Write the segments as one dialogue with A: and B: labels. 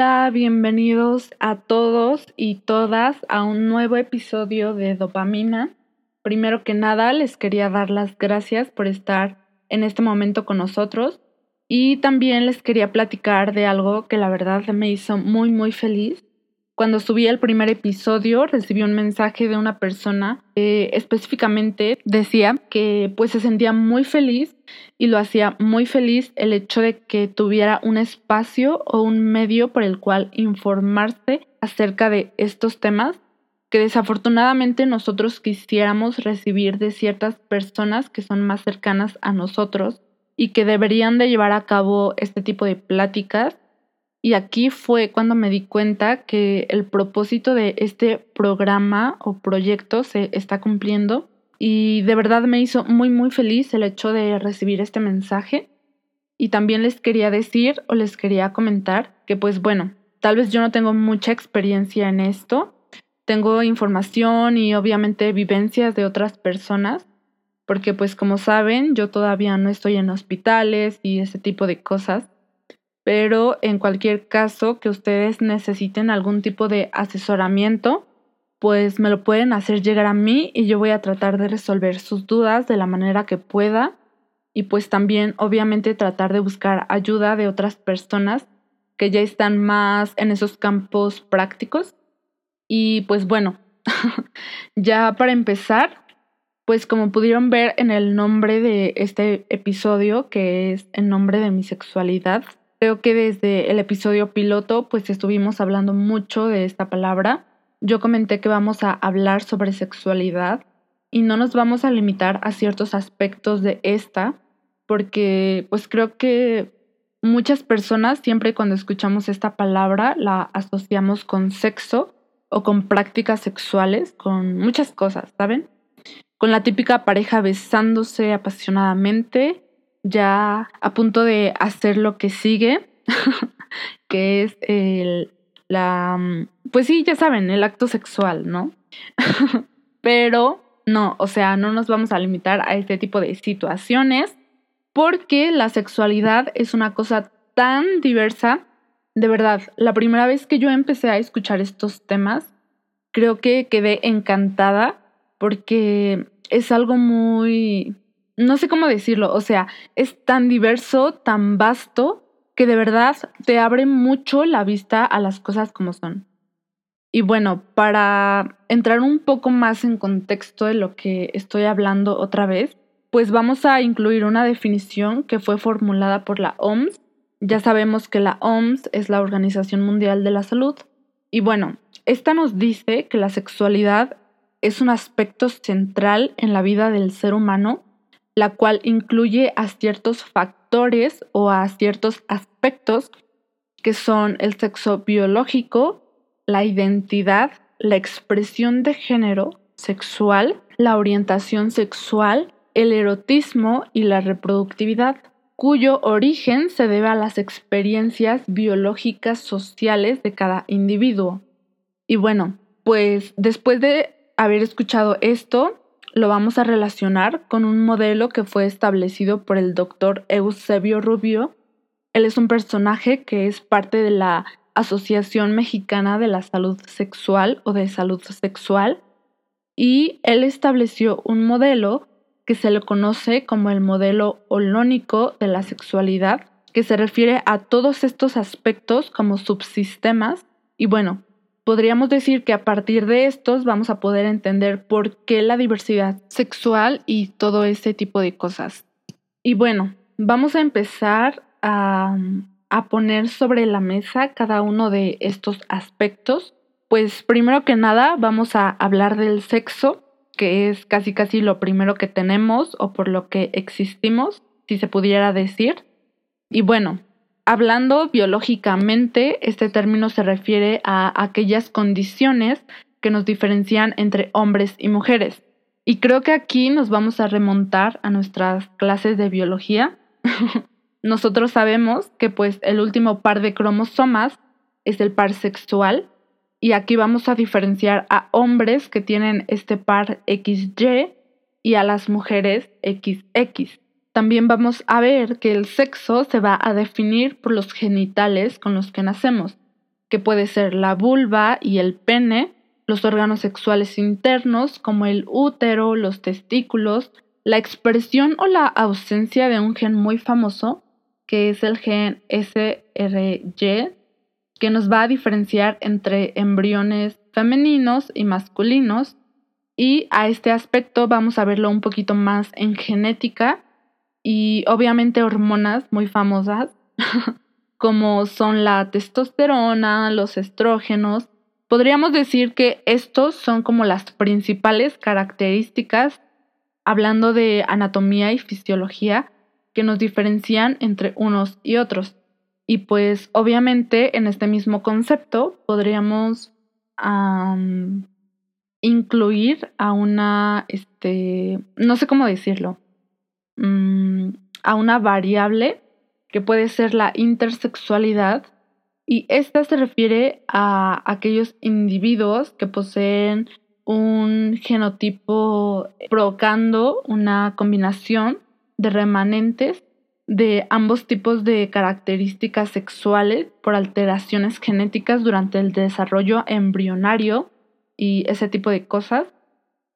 A: Hola, bienvenidos a todos y todas a un nuevo episodio de Dopamina. Primero que nada, les quería dar las gracias por estar en este momento con nosotros y también les quería platicar de algo que la verdad me hizo muy muy feliz cuando subí el primer episodio recibí un mensaje de una persona que específicamente decía que pues se sentía muy feliz y lo hacía muy feliz el hecho de que tuviera un espacio o un medio por el cual informarse acerca de estos temas que desafortunadamente nosotros quisiéramos recibir de ciertas personas que son más cercanas a nosotros y que deberían de llevar a cabo este tipo de pláticas y aquí fue cuando me di cuenta que el propósito de este programa o proyecto se está cumpliendo y de verdad me hizo muy muy feliz el hecho de recibir este mensaje. Y también les quería decir o les quería comentar que pues bueno, tal vez yo no tengo mucha experiencia en esto, tengo información y obviamente vivencias de otras personas, porque pues como saben yo todavía no estoy en hospitales y ese tipo de cosas pero en cualquier caso que ustedes necesiten algún tipo de asesoramiento, pues me lo pueden hacer llegar a mí y yo voy a tratar de resolver sus dudas de la manera que pueda y pues también obviamente tratar de buscar ayuda de otras personas que ya están más en esos campos prácticos. Y pues bueno, ya para empezar, pues como pudieron ver en el nombre de este episodio, que es el nombre de mi sexualidad, Creo que desde el episodio piloto pues estuvimos hablando mucho de esta palabra. Yo comenté que vamos a hablar sobre sexualidad y no nos vamos a limitar a ciertos aspectos de esta porque pues creo que muchas personas siempre cuando escuchamos esta palabra la asociamos con sexo o con prácticas sexuales, con muchas cosas, ¿saben? Con la típica pareja besándose apasionadamente ya a punto de hacer lo que sigue, que es el, la, mm, pues sí, ya saben, el acto sexual, ¿no? Pero no, o sea, no nos vamos a limitar a este tipo de situaciones porque la sexualidad es una cosa tan diversa. De verdad, la primera vez que yo empecé a escuchar estos temas, creo que quedé encantada porque es algo muy no sé cómo decirlo, o sea, es tan diverso, tan vasto, que de verdad te abre mucho la vista a las cosas como son. Y bueno, para entrar un poco más en contexto de lo que estoy hablando otra vez, pues vamos a incluir una definición que fue formulada por la OMS. Ya sabemos que la OMS es la Organización Mundial de la Salud. Y bueno, esta nos dice que la sexualidad es un aspecto central en la vida del ser humano la cual incluye a ciertos factores o a ciertos aspectos que son el sexo biológico, la identidad, la expresión de género sexual, la orientación sexual, el erotismo y la reproductividad, cuyo origen se debe a las experiencias biológicas sociales de cada individuo. Y bueno, pues después de haber escuchado esto, lo vamos a relacionar con un modelo que fue establecido por el doctor Eusebio Rubio. Él es un personaje que es parte de la Asociación Mexicana de la Salud Sexual o de Salud Sexual y él estableció un modelo que se le conoce como el modelo holónico de la sexualidad, que se refiere a todos estos aspectos como subsistemas y bueno, podríamos decir que a partir de estos vamos a poder entender por qué la diversidad sexual y todo ese tipo de cosas. Y bueno, vamos a empezar a, poner sobre la mesa cada uno de estos aspectos. Pues primero que nada vamos a hablar del sexo, que es casi casi lo primero que tenemos o por lo que existimos, si se pudiera decir. Y bueno, Hablando biológicamente, este término se refiere a aquellas condiciones que nos diferencian entre hombres y mujeres. Y creo que aquí nos vamos a remontar a nuestras clases de biología. Nosotros sabemos que pues el último par de cromosomas es el par sexual y aquí vamos a diferenciar a hombres que tienen este par XY y a las mujeres XX. También vamos a ver que el sexo se va a definir por los genitales con los que nacemos. que puede ser la vulva y el pene, los órganos sexuales internos como el útero, los testículos, la expresión o la ausencia de un gen muy famoso, que es el gen SRY, que nos va a diferenciar entre embriones femeninos y masculinos. Y a este aspecto vamos a verlo un poquito más en genética y obviamente hormonas muy famosas, como son la testosterona, los estrógenos. Podríamos decir que estos son como las principales características, hablando de anatomía y fisiología, que nos diferencian entre unos y otros. Y pues obviamente en este mismo concepto podríamos incluir a una, este, no sé cómo decirlo, mm, a una variable que puede ser la intersexualidad y esta se refiere a aquellos individuos que poseen un genotipo provocando una combinación de remanentes de ambos tipos de características sexuales por alteraciones genéticas durante el desarrollo embrionario y ese tipo de cosas.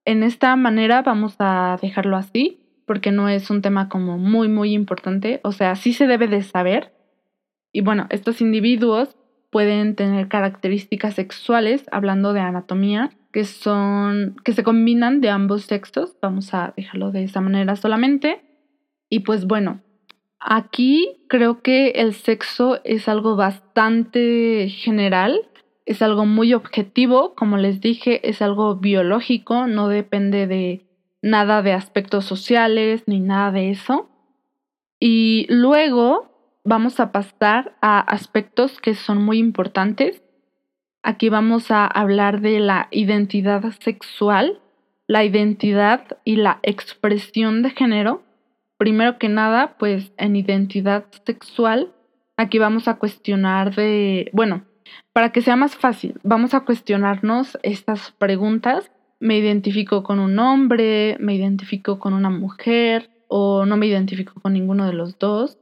A: En esta manera vamos a dejarlo así porque no es un tema como muy muy importante, o sea, sí se debe de saber. Y bueno, estos individuos pueden tener características sexuales, hablando de anatomía, que son que se combinan de ambos sexos, vamos a dejarlo de esa manera solamente. Y pues bueno, Aquí creo que el sexo es algo bastante general, es algo muy objetivo, como les dije, es algo biológico, no depende de nada de aspectos sociales ni nada de eso. Y luego vamos a pasar a aspectos que son muy importantes. Aquí vamos a hablar de la identidad sexual, la identidad y la expresión de género primero que nada, pues en identidad sexual, aquí vamos a cuestionar de, bueno, para que sea más fácil, vamos a cuestionarnos estas preguntas. ¿Me identifico con un hombre? ¿Me identifico con una mujer? ¿O no me identifico con ninguno de los dos?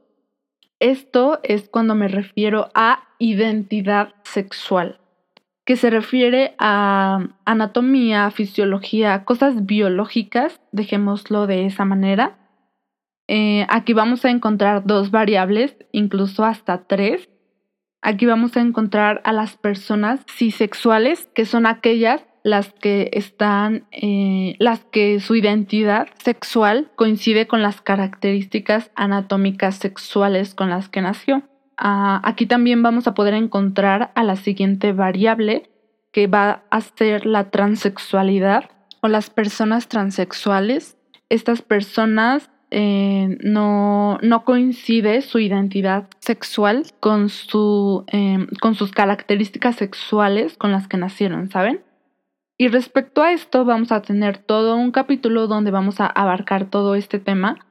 A: Esto es cuando me refiero a identidad sexual, que se refiere a anatomía, fisiología, cosas biológicas, dejémoslo de esa manera, eh, aquí vamos a encontrar dos variables, incluso hasta tres. Aquí vamos a encontrar a las personas cisexuales, que son aquellas las que están, eh, las que su identidad sexual coincide con las características anatómicas sexuales con las que nació. Ah, aquí también vamos a poder encontrar a la siguiente variable, que va a ser la transexualidad o las personas transexuales. Estas personas eh, no, no, coincide su identidad sexual con, su, em, con sus características sexuales con las que nacieron, ¿saben? Y respecto a esto vamos a tener todo un capítulo donde vamos a abarcar todo este tema,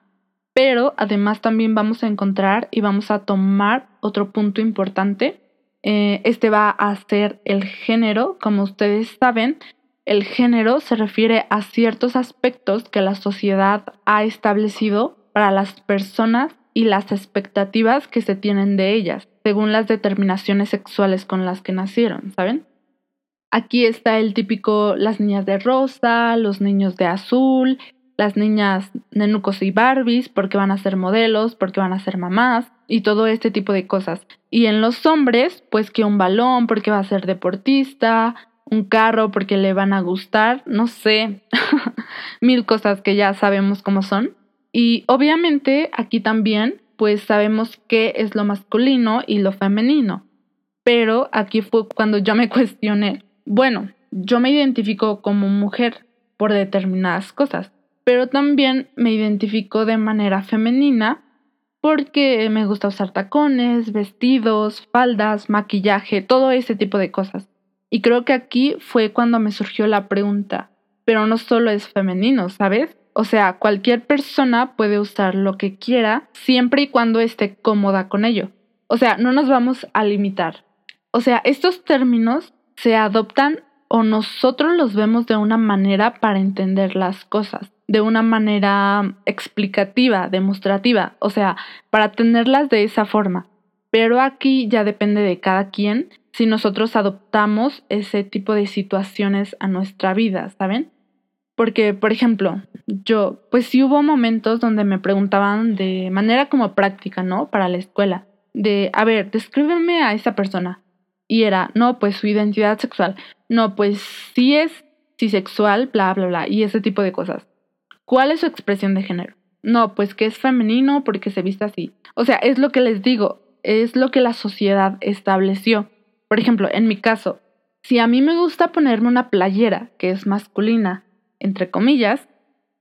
A: pero además también vamos a encontrar y vamos a tomar otro punto importante. Eh, este va a ser el género, como ustedes saben, el género se refiere a ciertos aspectos que la sociedad ha establecido para las personas y las expectativas que se tienen de ellas, según las determinaciones sexuales con las que nacieron, ¿saben? Aquí está el típico las niñas de rosa, los niños de azul, las niñas nenucos y barbies porque van a ser modelos, porque van a ser mamás y todo este tipo de cosas. Y en los hombres, pues que un balón porque va a ser deportista, un carro porque le van a gustar, no sé, mil cosas que ya sabemos cómo son. Y obviamente aquí también pues sabemos qué es lo masculino y lo femenino. Pero aquí fue cuando yo me cuestioné, bueno, yo me identifico como mujer por determinadas cosas, pero también me identifico de manera femenina porque me gusta usar tacones, vestidos, faldas, maquillaje, todo ese tipo de cosas. Y creo que aquí fue cuando me surgió la pregunta, pero no solo es femenino, ¿sabes? O sea, cualquier persona puede usar lo que quiera siempre y cuando esté cómoda con ello. O sea, no nos vamos a limitar. O sea, estos términos se adoptan o nosotros los vemos de una manera para entender las cosas, de una manera explicativa, demostrativa, o sea, para tenerlas de esa forma. Pero aquí ya depende de cada quien si nosotros adoptamos ese tipo de situaciones a nuestra vida, ¿saben? Porque, por ejemplo, yo, pues sí hubo momentos donde me preguntaban de manera como práctica, ¿no? Para la escuela, de, a ver, descríbeme a esa persona. Y era, no, pues su identidad sexual. No, pues sí es cisexual, bla, bla, bla, y ese tipo de cosas. ¿Cuál es su expresión de género? No, pues que es femenino porque se viste así. O sea, es lo que les digo, es lo que la sociedad estableció. Por ejemplo, en mi caso, si a mí me gusta ponerme una playera que es masculina, entre comillas,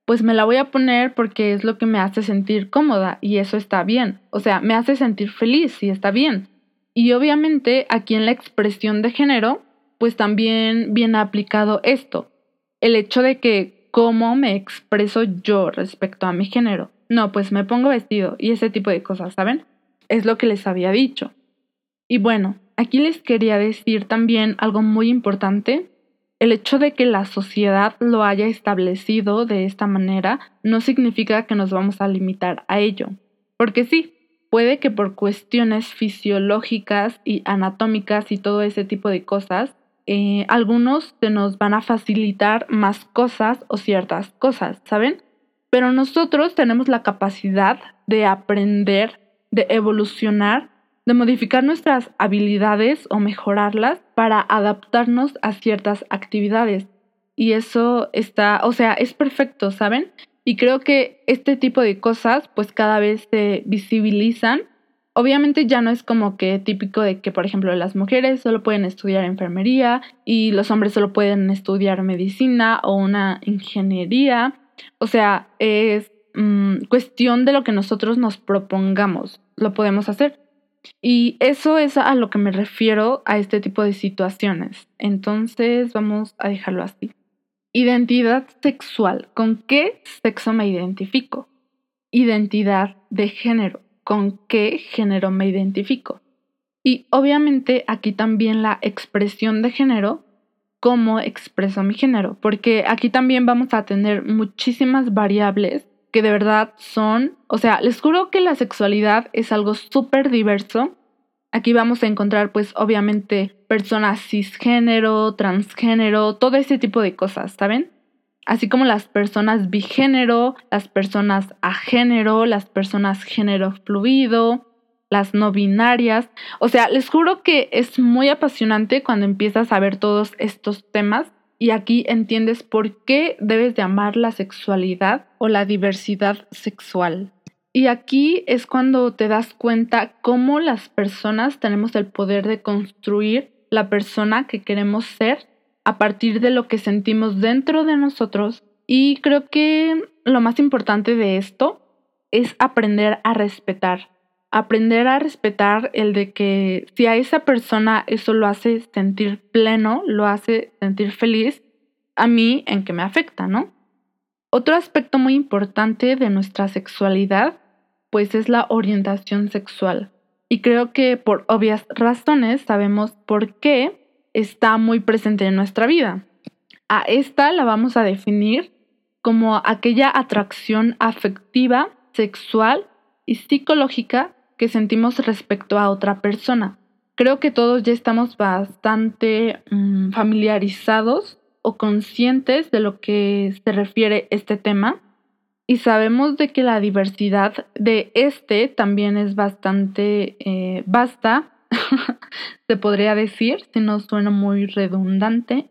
A: pues me la voy a poner porque es lo que me hace sentir cómoda y eso está bien. O sea, me hace sentir feliz y está bien. Y obviamente aquí en la expresión de género, pues también viene aplicado esto. El hecho de que cómo me expreso yo respecto a mi género. No, pues me pongo vestido y ese tipo de cosas, ¿saben? Es lo que les había dicho. Y bueno, aquí les quería decir también algo muy importante. El hecho de que la sociedad lo haya establecido de esta manera no significa que nos vamos a limitar a ello. Porque sí, puede que por cuestiones fisiológicas y anatómicas y todo ese tipo de cosas, eh, algunos se nos van a facilitar más cosas o ciertas cosas, ¿saben? Pero nosotros tenemos la capacidad de aprender, de evolucionar, de modificar nuestras habilidades o mejorarlas para adaptarnos a ciertas actividades. Y eso está, o sea, es perfecto, ¿saben? Y creo que este tipo de cosas pues cada vez se visibilizan Obviamente ya no es como que típico de que, por ejemplo, las mujeres solo pueden estudiar enfermería y los hombres solo pueden estudiar medicina o una ingeniería. O sea, es mm, cuestión de lo que nosotros nos propongamos. Lo podemos hacer. Y eso es a lo que me refiero a este tipo de situaciones. Entonces vamos a dejarlo así. Identidad sexual. ¿Con qué sexo me identifico? Identidad de género con qué género me identifico. Y obviamente aquí también la expresión de género, cómo expreso mi género, porque aquí también vamos a tener muchísimas variables que de verdad son, o sea, les juro que la sexualidad es algo súper diverso. Aquí vamos a encontrar pues obviamente personas cisgénero, transgénero, todo ese tipo de cosas, ¿saben? así como las personas bigénero, las personas agénero, las personas género fluido, las no binarias. O sea, les juro que es muy apasionante cuando empiezas a ver todos estos temas y aquí entiendes por qué debes de amar la sexualidad o la diversidad sexual. Y aquí es cuando te das cuenta cómo las personas tenemos el poder de construir la persona que queremos ser a partir de lo que sentimos dentro de nosotros y creo que lo más importante de esto es aprender a respetar. Aprender a respetar el de que si a esa persona eso lo hace sentir pleno, lo hace sentir feliz, a mí en que me afecta, ¿no? Otro aspecto muy importante de nuestra sexualidad, pues es la orientación sexual. Y creo que por obvias razones sabemos por qué está muy presente en nuestra vida. A esta la vamos a definir como aquella atracción afectiva, sexual y psicológica que sentimos respecto a otra persona. Creo que todos ya estamos bastante mm, familiarizados o conscientes de lo que se refiere este tema y sabemos de que la diversidad de este también es bastante eh, vasta se podría decir, si no suena muy redundante.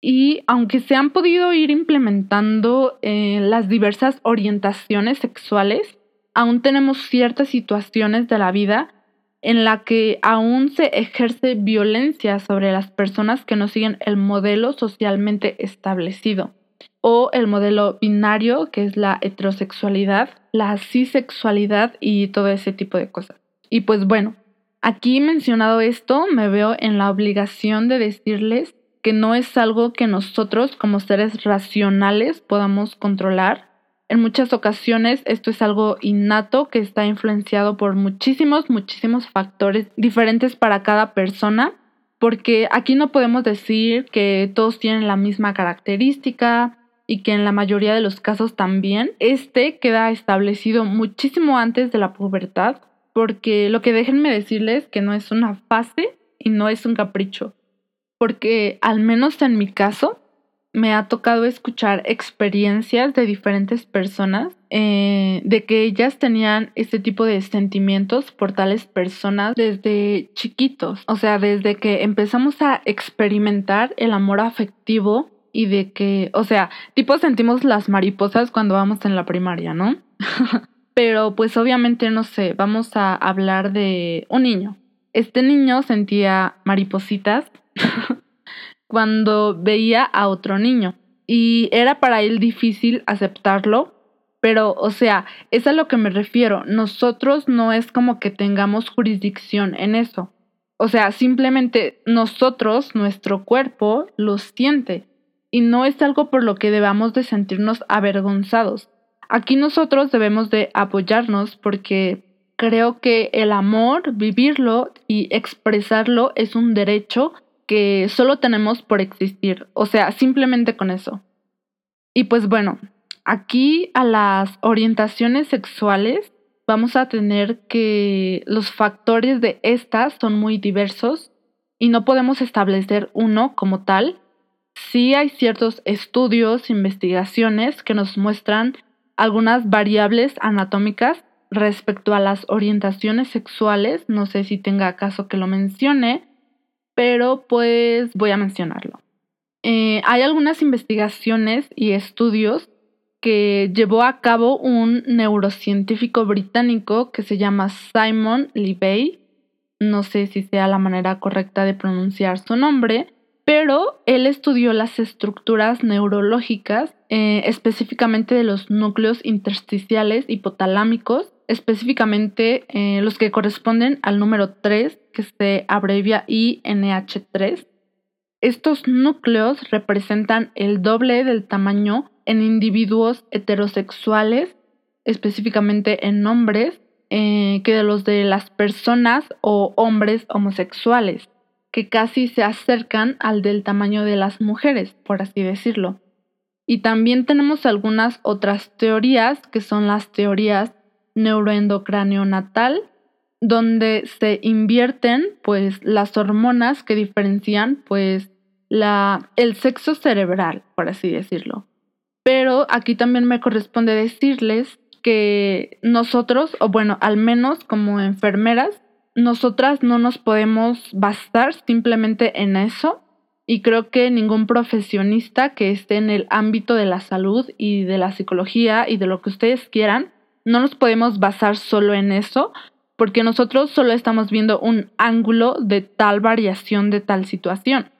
A: Y aunque se han podido ir implementando eh, las diversas orientaciones sexuales, aún tenemos ciertas situaciones de la vida en la que aún se ejerce violencia sobre las personas que no siguen el modelo socialmente establecido o el modelo binario, que es la heterosexualidad, la cisexualidad y todo ese tipo de cosas. Y pues bueno, Aquí mencionado esto, me veo en la obligación de decirles que no es algo que nosotros como seres racionales podamos controlar. En muchas ocasiones esto es algo innato que está influenciado por muchísimos, muchísimos factores diferentes para cada persona, porque aquí no podemos decir que todos tienen la misma característica y que en la mayoría de los casos también. Este queda establecido muchísimo antes de la pubertad porque lo que déjenme decirles que no es una fase y no es un capricho, porque al menos en mi caso me ha tocado escuchar experiencias de diferentes personas eh, de que ellas tenían este tipo de sentimientos por tales personas desde chiquitos, o sea, desde que empezamos a experimentar el amor afectivo y de que, o sea, tipo sentimos las mariposas cuando vamos en la primaria, ¿no? Pero pues obviamente, no sé, vamos a hablar de un niño. Este niño sentía maripositas cuando veía a otro niño y era para él difícil aceptarlo, pero o sea, es a lo que me refiero, nosotros no es como que tengamos jurisdicción en eso. O sea, simplemente nosotros, nuestro cuerpo, lo siente y no es algo por lo que debamos de sentirnos avergonzados. Aquí nosotros debemos de apoyarnos porque creo que el amor, vivirlo y expresarlo es un derecho que solo tenemos por existir, o sea, simplemente con eso. Y pues bueno, aquí a las orientaciones sexuales vamos a tener que los factores de estas son muy diversos y no podemos establecer uno como tal. Sí hay ciertos estudios, investigaciones que nos muestran algunas variables anatómicas respecto a las orientaciones sexuales. No sé si tenga caso que lo mencione, pero pues voy a mencionarlo. Eh, hay algunas investigaciones y estudios que llevó a cabo un neurocientífico británico que se llama Simon Libey. No sé si sea la manera correcta de pronunciar su nombre, pero él estudió las estructuras neurológicas, eh, específicamente de los núcleos intersticiales hipotalámicos específicamente eh, los que corresponden al número 3, que se abrevia INH3. Estos núcleos representan el doble del tamaño en individuos heterosexuales, específicamente en hombres, eh, que de los de las personas o hombres homosexuales, que casi se acercan al del tamaño de las mujeres, por así decirlo. Y también tenemos algunas otras teorías, que son las teorías neuroendocráneo natal, donde se invierten pues las hormonas que diferencian pues la, el sexo cerebral, por así decirlo. Pero aquí también me corresponde decirles que nosotros, o bueno, al menos como enfermeras, nosotras no nos podemos bastar simplemente en eso y creo que ningún profesionista que esté en el ámbito de la salud y de la psicología y de lo que ustedes quieran no nos podemos basar solo en eso, porque nosotros solo estamos viendo un ángulo de tal variación de tal situación.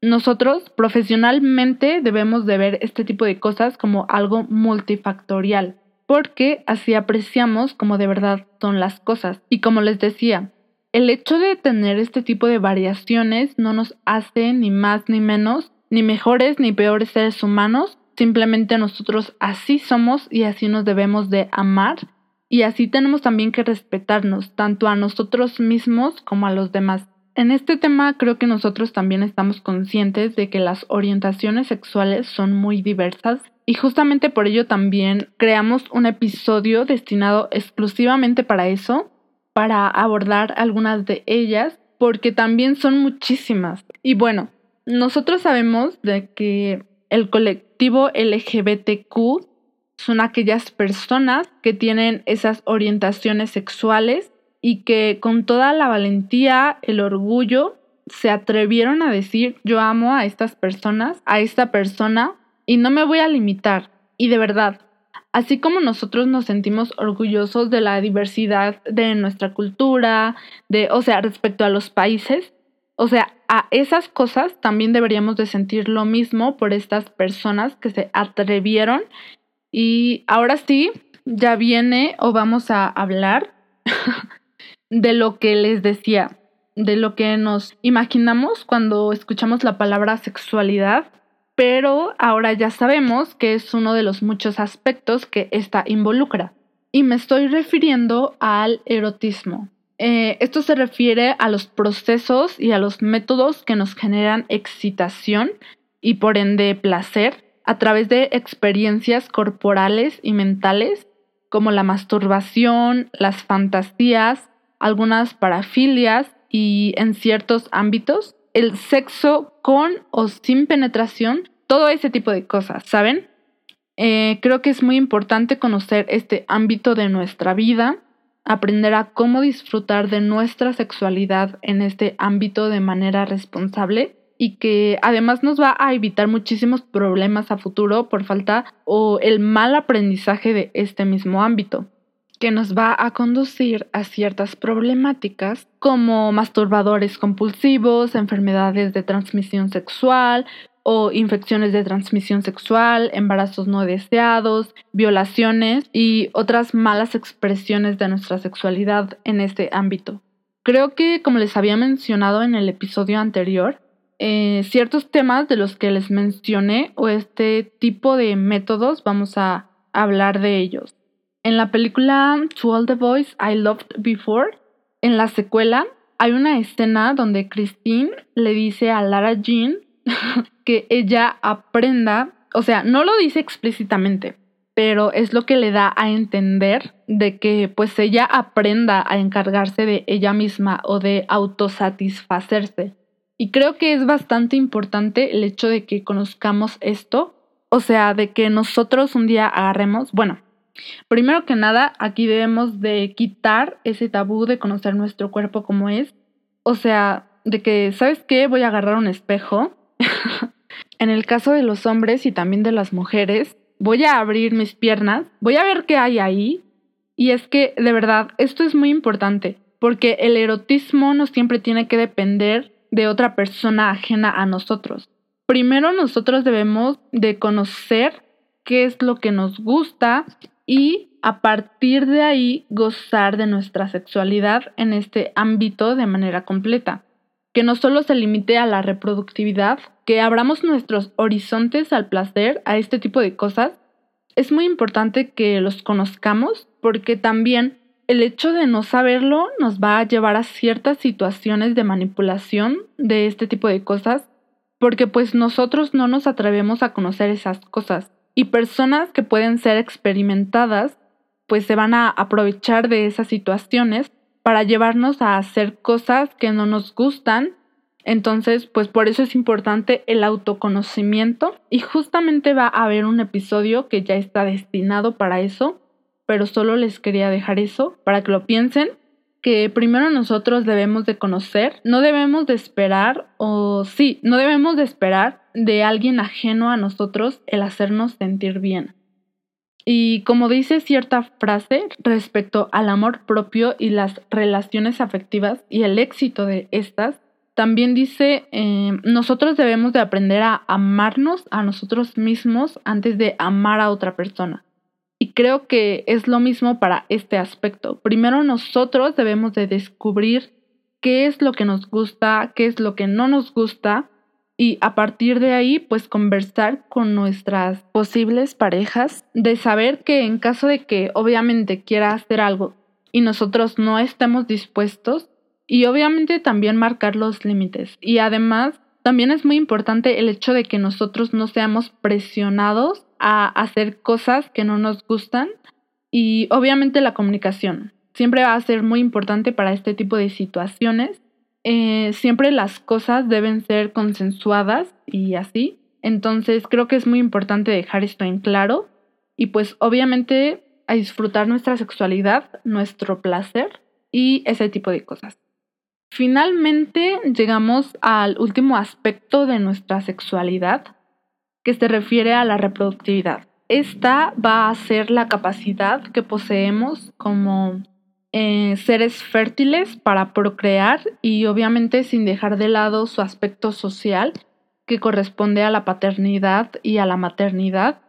A: Nosotros profesionalmente debemos de ver este tipo de cosas como algo multifactorial, porque así apreciamos como de verdad son las cosas. Y como les decía, el hecho de tener este tipo de variaciones no nos hace ni más ni menos, ni mejores ni peores seres humanos, Simplemente nosotros así somos y así nos debemos de amar y así tenemos también que respetarnos tanto a nosotros mismos como a los demás. En este tema creo que nosotros también estamos conscientes de que las orientaciones sexuales son muy diversas y justamente por ello también creamos un episodio destinado exclusivamente para eso, para abordar algunas de ellas, porque también son muchísimas. Y bueno, nosotros sabemos de que el colectivo LGBTQ son aquellas personas que tienen esas orientaciones sexuales y que con toda la valentía, el orgullo, se atrevieron a decir yo amo a estas personas, a esta persona y no me voy a limitar. Y de verdad, así como nosotros nos sentimos orgullosos de la diversidad de nuestra cultura, de, o sea, respecto a los países, o sea, a esas cosas también deberíamos de sentir lo mismo por estas personas que se atrevieron. Y ahora sí, ya viene o vamos a hablar de lo que les decía, de lo que nos imaginamos cuando escuchamos la palabra sexualidad, pero ahora ya sabemos que es uno de los muchos aspectos que esta involucra. Y me estoy refiriendo al erotismo. Eh, esto se refiere a los procesos y a los métodos que nos generan excitación y por ende placer a través de experiencias corporales y mentales como la masturbación, las fantasías, algunas parafilias y en ciertos ámbitos, el sexo con o sin penetración, todo ese tipo de cosas, ¿saben? Eh, creo que es muy importante conocer este ámbito de nuestra vida, aprender a cómo disfrutar de nuestra sexualidad en este ámbito de manera responsable y que además nos va a evitar muchísimos problemas a futuro por falta o el mal aprendizaje de este mismo ámbito que nos va a conducir a ciertas problemáticas como masturbadores compulsivos, enfermedades de transmisión sexual o infecciones de transmisión sexual, embarazos no deseados, violaciones y otras malas expresiones de nuestra sexualidad en este ámbito. Creo que, como les había mencionado en el episodio anterior, eh, ciertos temas de los que les mencioné o este tipo de métodos vamos a hablar de ellos. En la película To All the Boys I Loved Before, en la secuela, hay una escena donde Christine le dice a Lara Jean que ella aprenda, o sea, no lo dice explícitamente, pero es lo que le da a entender de que pues ella aprenda a encargarse de ella misma o de autosatisfacerse. Y creo que es bastante importante el hecho de que conozcamos esto, o sea, de que nosotros un día agarremos, bueno, primero que nada, aquí debemos de quitar ese tabú de conocer nuestro cuerpo como es, o sea, de que, ¿sabes qué? Voy a agarrar un espejo. En el caso de los hombres y también de las mujeres, voy a abrir mis piernas, voy a ver qué hay ahí. Y es que, de verdad, esto es muy importante, porque el erotismo no siempre tiene que depender de otra persona ajena a nosotros. Primero nosotros debemos de conocer qué es lo que nos gusta y a partir de ahí gozar de nuestra sexualidad en este ámbito de manera completa. Que no solo se limite a la reproductividad, que abramos nuestros horizontes al placer, a este tipo de cosas. Es muy importante que los conozcamos porque también el hecho de no saberlo nos va a llevar a ciertas situaciones de manipulación de este tipo de cosas, porque pues nosotros no nos atrevemos a conocer esas cosas. Y personas que pueden ser experimentadas, pues se van a aprovechar de esas situaciones para llevarnos a hacer cosas que no nos gustan. Entonces, pues por eso es importante el autoconocimiento y justamente va a haber un episodio que ya está destinado para eso, pero solo les quería dejar eso para que lo piensen, que primero nosotros debemos de conocer, no debemos de esperar, o sí, no debemos de esperar de alguien ajeno a nosotros el hacernos sentir bien. Y como dice cierta frase respecto al amor propio y las relaciones afectivas y el éxito de estas, también dice, eh, nosotros debemos de aprender a amarnos a nosotros mismos antes de amar a otra persona. Y creo que es lo mismo para este aspecto. Primero nosotros debemos de descubrir qué es lo que nos gusta, qué es lo que no nos gusta y a partir de ahí pues conversar con nuestras posibles parejas de saber que en caso de que obviamente quiera hacer algo y nosotros no estemos dispuestos y obviamente también marcar los límites y además también es muy importante el hecho de que nosotros no seamos presionados a hacer cosas que no nos gustan y obviamente la comunicación. Siempre va a ser muy importante para este tipo de situaciones. Eh, siempre las cosas deben ser consensuadas y así. Entonces creo que es muy importante dejar esto en claro y pues obviamente a disfrutar nuestra sexualidad, nuestro placer y ese tipo de cosas. Finalmente llegamos al último aspecto de nuestra sexualidad, que se refiere a la reproductividad. Esta va a ser la capacidad que poseemos como eh, seres fértiles para procrear y obviamente sin dejar de lado su aspecto social que corresponde a la paternidad y a la maternidad.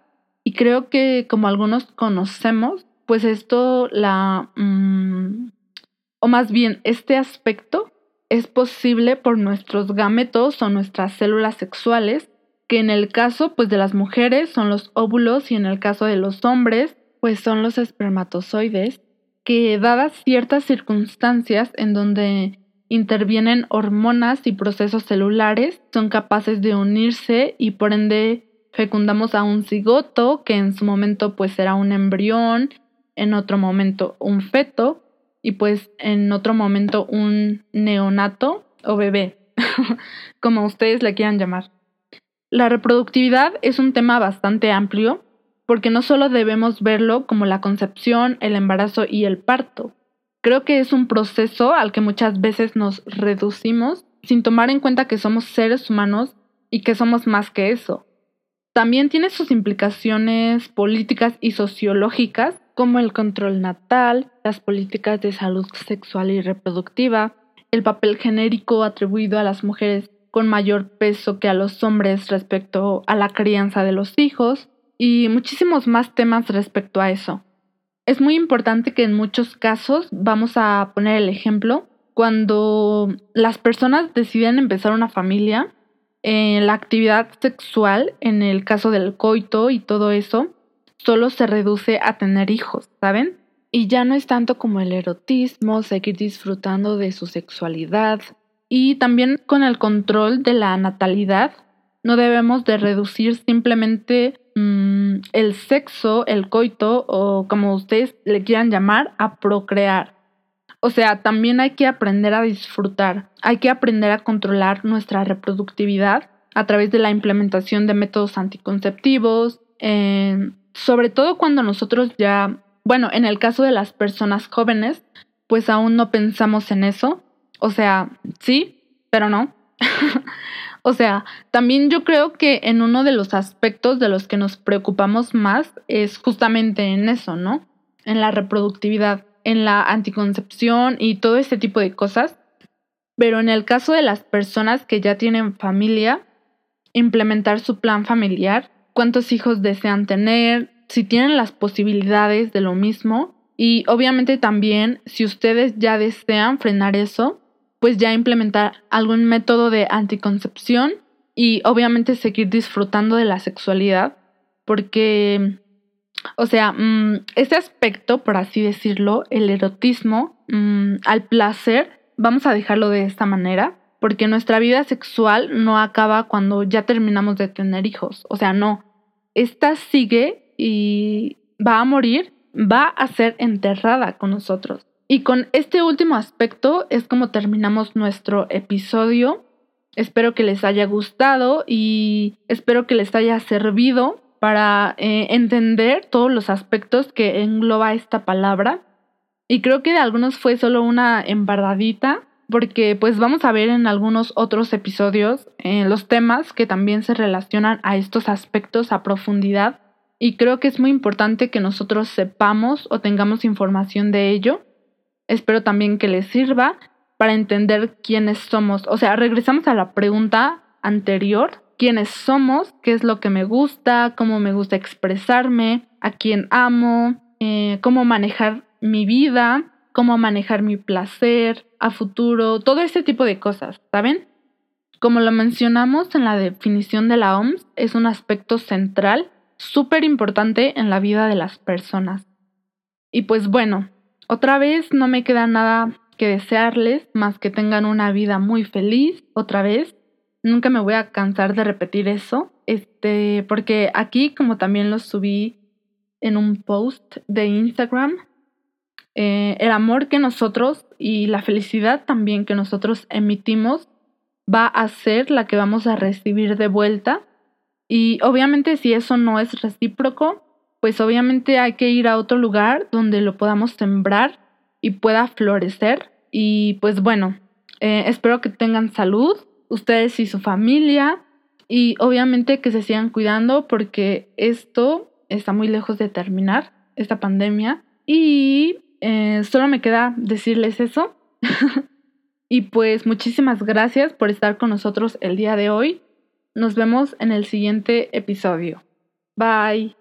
A: Y creo que como algunos conocemos, pues esto la... Mm, o más bien este aspecto es posible por nuestros gametos o nuestras células sexuales que en el caso pues de las mujeres son los óvulos y en el caso de los hombres pues son los espermatozoides, que dadas ciertas circunstancias en donde intervienen hormonas y procesos celulares, son capaces de unirse y por ende fecundamos a un cigoto que en su momento pues será un embrión, en otro momento un feto y pues en otro momento un neonato o bebé, como ustedes le quieran llamar. La reproductividad es un tema bastante amplio porque no solo debemos verlo como la concepción, el embarazo y el parto. Creo que es un proceso al que muchas veces nos reducimos sin tomar en cuenta que somos seres humanos y que somos más que eso. También tiene sus implicaciones políticas y sociológicas, como el control natal, las políticas de salud sexual y reproductiva, el papel genérico atribuido a las mujeres con mayor peso que a los hombres respecto a la crianza de los hijos, y muchísimos más temas respecto a eso. Es muy importante que en muchos casos, vamos a poner el ejemplo, cuando las personas deciden empezar una familia, en la actividad sexual, en el caso del coito y todo eso, solo se reduce a tener hijos, ¿saben? Y ya no es tanto como el erotismo, seguir disfrutando de su sexualidad. Y también con el control de la natalidad, no debemos de reducir simplemente mm, el sexo, el coito o como ustedes le quieran llamar, a procrear. O sea, también hay que aprender a disfrutar, hay que aprender a controlar nuestra reproductividad a través de la implementación de métodos anticonceptivos, eh, sobre todo cuando nosotros ya, bueno, en el caso de las personas jóvenes, pues aún no pensamos en eso. O sea, sí, pero no. o sea, también yo creo que en uno de los aspectos de los que nos preocupamos más es justamente en eso, ¿no? En la reproductividad en la anticoncepción y todo este tipo de cosas. Pero en el caso de las personas que ya tienen familia, implementar su plan familiar, cuántos hijos desean tener, si tienen las posibilidades de lo mismo y obviamente también si ustedes ya desean frenar eso, pues ya implementar algún método de anticoncepción y obviamente seguir disfrutando de la sexualidad porque o sea, mm, ese aspecto, por así decirlo, el erotismo, mm, al placer, vamos a dejarlo de esta manera, porque nuestra vida sexual no acaba cuando ya terminamos de tener hijos. O sea, no. Esta sigue y va a morir, va a ser enterrada con nosotros. Y con este último aspecto es como terminamos nuestro episodio. Espero que les haya gustado y espero que les haya servido para eh, entender todos los aspectos que engloba esta palabra. Y creo que de algunos fue solo una embardadita, porque pues vamos a ver en algunos otros episodios eh, los temas que también se relacionan a estos aspectos a profundidad. Y creo que es muy importante que nosotros sepamos o tengamos información de ello. Espero también que les sirva para entender quiénes somos. O sea, regresamos a la pregunta anterior quiénes somos, qué es lo que me gusta, cómo me gusta expresarme, a quién amo, eh, cómo manejar mi vida, cómo manejar mi placer a futuro, todo ese tipo de cosas, ¿saben? Como lo mencionamos en la definición de la OMS, es un aspecto central, súper importante en la vida de las personas. Y pues bueno, otra vez no me queda nada que desearles más que tengan una vida muy feliz, otra vez, nunca me voy a cansar de repetir eso, este, porque aquí como también lo subí en un post de Instagram, eh, el amor que nosotros y la felicidad también que nosotros emitimos va a ser la que vamos a recibir de vuelta. Y obviamente si eso no es recíproco, pues obviamente hay que ir a otro lugar donde lo podamos sembrar y pueda florecer. Y pues bueno, eh, espero que tengan salud, ustedes y su familia y obviamente que se sigan cuidando porque esto está muy lejos de terminar, esta pandemia. Y eh, solo me queda decirles eso. y pues muchísimas gracias por estar con nosotros el día de hoy. Nos vemos en el siguiente episodio. Bye.